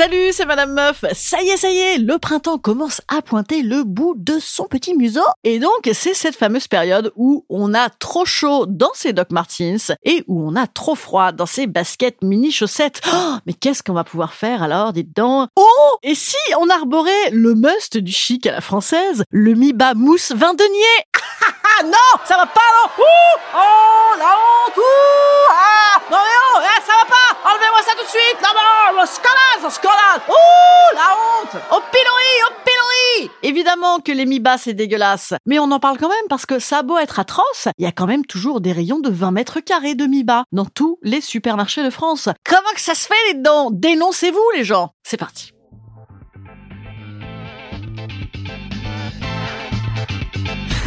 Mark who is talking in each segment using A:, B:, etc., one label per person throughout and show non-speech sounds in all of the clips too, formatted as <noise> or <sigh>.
A: Salut, c'est Madame Meuf. Ça y est, ça y est, le printemps commence à pointer le bout de son petit museau. Et donc, c'est cette fameuse période où on a trop chaud dans ses Doc Martens et où on a trop froid dans ses baskets mini chaussettes. Oh, mais qu'est-ce qu'on va pouvoir faire alors, dites donc? Oh Et si on arborait le must du chic à la française, le mi-bas mousse vin denier? Ah non, ça va pas non. Ouh Oh, la honte Ouh Ah. Non mais oh, eh, ça va pas. Enlevez-moi ça tout de suite. Non, non, scandale, scandale. Ouh, la honte. Au pilori, au pilori Évidemment que les mi-bas c'est dégueulasse, mais on en parle quand même parce que ça a beau être atroce, il y a quand même toujours des rayons de 20 mètres carrés de mi-bas dans tous les supermarchés de France. Comment que ça se fait les dents Dénoncez-vous les gens. C'est parti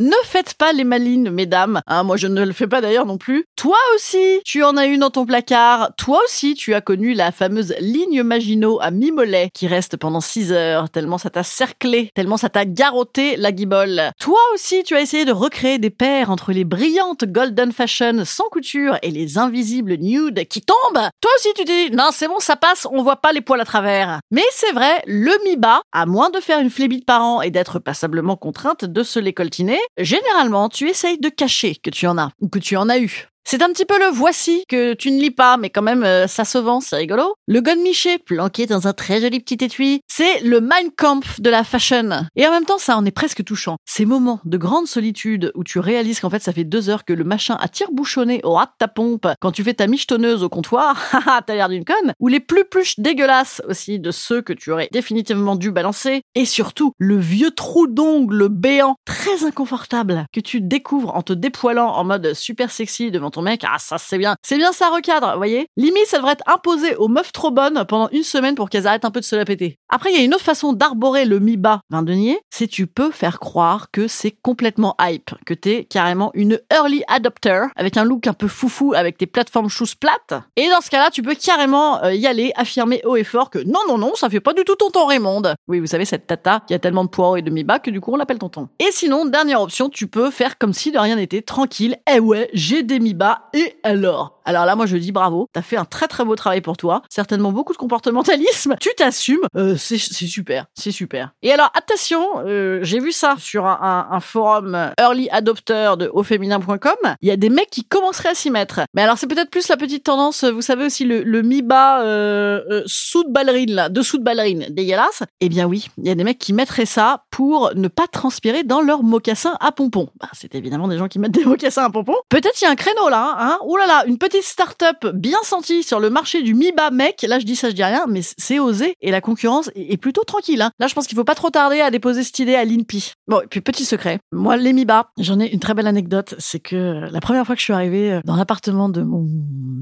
A: Ne faites pas les malines, mesdames. Hein, moi, je ne le fais pas d'ailleurs non plus. Toi aussi, tu en as une dans ton placard. Toi aussi, tu as connu la fameuse ligne Maginot à mi-mollet qui reste pendant 6 heures, tellement ça t'a cerclé, tellement ça t'a garrotté la guibole. Toi aussi, tu as essayé de recréer des paires entre les brillantes golden fashion sans couture et les invisibles nude qui tombent. Toi aussi, tu dis, non, c'est bon, ça passe, on voit pas les poils à travers. Mais c'est vrai, le mi-bas, à moins de faire une flébite par an et d'être passablement contrainte de se les coltiner, généralement, tu essayes de cacher que tu en as ou que tu en as eu. C'est un petit peu le voici que tu ne lis pas, mais quand même euh, ça se vend, c'est rigolo. Le Miché planqué dans un très joli petit étui, c'est le Mein Kampf de la fashion. Et en même temps, ça en est presque touchant. Ces moments de grande solitude où tu réalises qu'en fait ça fait deux heures que le machin a tire-bouchonné au ras de ta pompe quand tu fais ta michetonneuse au comptoir, <laughs> haha, t'as l'air d'une conne. Ou les plus pluches dégueulasses aussi de ceux que tu aurais définitivement dû balancer. Et surtout, le vieux trou d'ongle béant, très inconfortable, que tu découvres en te dépoilant en mode super sexy devant ton mec, ah ça c'est bien. C'est bien ça recadre, voyez Limite, ça devrait être imposé aux meufs trop bonnes pendant une semaine pour qu'elles arrêtent un peu de se la péter. Après, il y a une autre façon d'arborer le mi-bas vin denier, c'est tu peux faire croire que c'est complètement hype, que t'es carrément une early adopter avec un look un peu foufou avec tes plateformes shoes plates. Et dans ce cas-là, tu peux carrément euh, y aller, affirmer haut et fort que non, non, non, ça fait pas du tout tonton Raymond. Oui, vous savez, cette tata qui a tellement de poireaux et de mi-bas que du coup on l'appelle tonton. Et sinon, dernière option, tu peux faire comme si de rien n'était, tranquille. Eh ouais, j'ai des mi-bas et alors? Alors là, moi, je dis bravo. T'as fait un très très beau travail pour toi. Certainement beaucoup de comportementalisme. <laughs> Tu t'assumes. Euh, c'est super, c'est super. Et alors, attention, euh, j'ai vu ça sur un, forum early adopter de auféminin.com. Il y a des mecs qui commenceraient à s'y mettre. Mais alors, c'est peut-être plus la petite tendance. Vous savez aussi le, mi-bas euh, sous de ballerine là, dessous de ballerine, dégueulasse. Eh bien oui, il y a des mecs qui mettraient ça pour ne pas transpirer dans leurs mocassins à pompons. Bah, c'est évidemment des gens qui mettent des mocassins à pompons. Peut-être il y a un créneau là, hein. Oh là là, une petite start-up bien sentie sur le marché du mi-bas mec. Là, je dis ça, je dis rien, mais c'est osé et la concurrence est plutôt tranquille. Hein. Là, je pense qu'il faut pas trop tarder à déposer cette idée à l'INPI. Bon, et puis petit secret. Moi, les mi-bas, j'en ai une très belle anecdote. C'est que la première fois que je suis arrivée euh, dans l'appartement de mon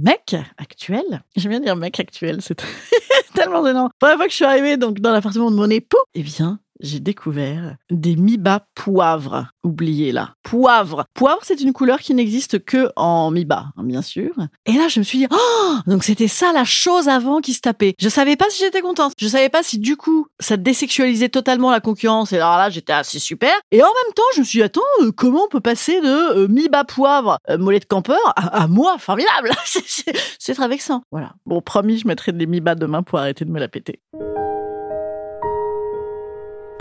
A: mec actuel, <laughs> j'aime bien dire mec actuel, c'est <laughs> tellement gênant. La première fois que je suis arrivée donc dans l'appartement de mon époux, eh bien, j'ai découvert des Miba poivre. Oubliez là. Poivre. Poivre, c'est une couleur qui n'existe que en Miba, hein, bien sûr. Et là, je me suis dit, oh, donc c'était ça la chose avant qui se tapait. Je savais pas si j'étais contente. Je savais pas si du coup, ça désexualisait totalement la concurrence. Et alors là, j'étais assez super. Et en même temps, je me suis dit, attends, euh, comment on peut passer de euh, Miba poivre, euh, mollet de campeur, à, moi, formidable. <laughs> C'est- très vexant. Voilà. Bon, promis, je mettrai des Miba demain pour arrêter de me la péter.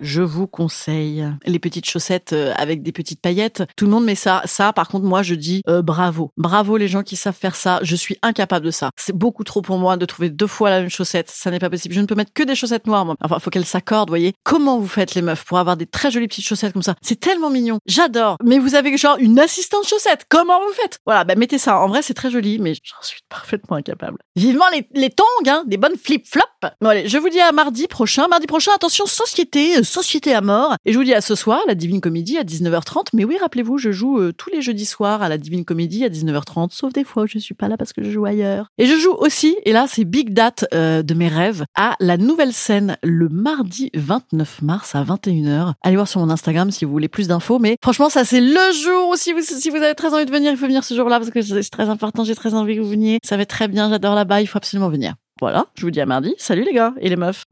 A: Je vous conseille les petites chaussettes euh, avec des petites paillettes. Tout le monde met ça. Ça, par contre, moi, je dis euh, bravo. Bravo les gens qui savent faire ça. Je suis incapable de ça. C'est beaucoup trop pour moi de trouver deux fois la même chaussette. Ça n'est pas possible. Je ne peux mettre que des chaussettes noires, moi. Enfin, faut qu'elles s'accordent, voyez. Comment vous faites les meufs pour avoir des très jolies petites chaussettes comme ça? C'est tellement mignon. J'adore. Mais vous avez genre une assistante chaussette. Comment vous faites? Voilà, bah mettez ça. En vrai, c'est très joli, mais j'en suis parfaitement incapable. Vivement les, les tongs, hein, des bonnes flip-flops. Bon, allez, je vous dis à mardi prochain. Mardi prochain, attention, société, euh, société à mort. Et je vous dis à ce soir, la Divine Comédie à 19h30. Mais oui, rappelez-vous, je joue euh, tous les jeudis soirs à la Divine Comédie à 19h30, sauf des fois où je suis pas là parce que je joue ailleurs. Et je joue aussi, et là, c'est big date euh, de mes rêves, à la nouvelle scène le mardi 29 mars à 21h. Allez voir sur mon Instagram si vous voulez plus d'infos. Mais franchement, ça, c'est le jour où si vous, si vous avez très envie de venir, il faut venir ce jour-là parce que c'est très important. J'ai très envie que vous veniez. Ça va être très bien. J'adore là-bas. Il faut absolument venir. Voilà, je vous dis à mardi. Salut les gars et les meufs.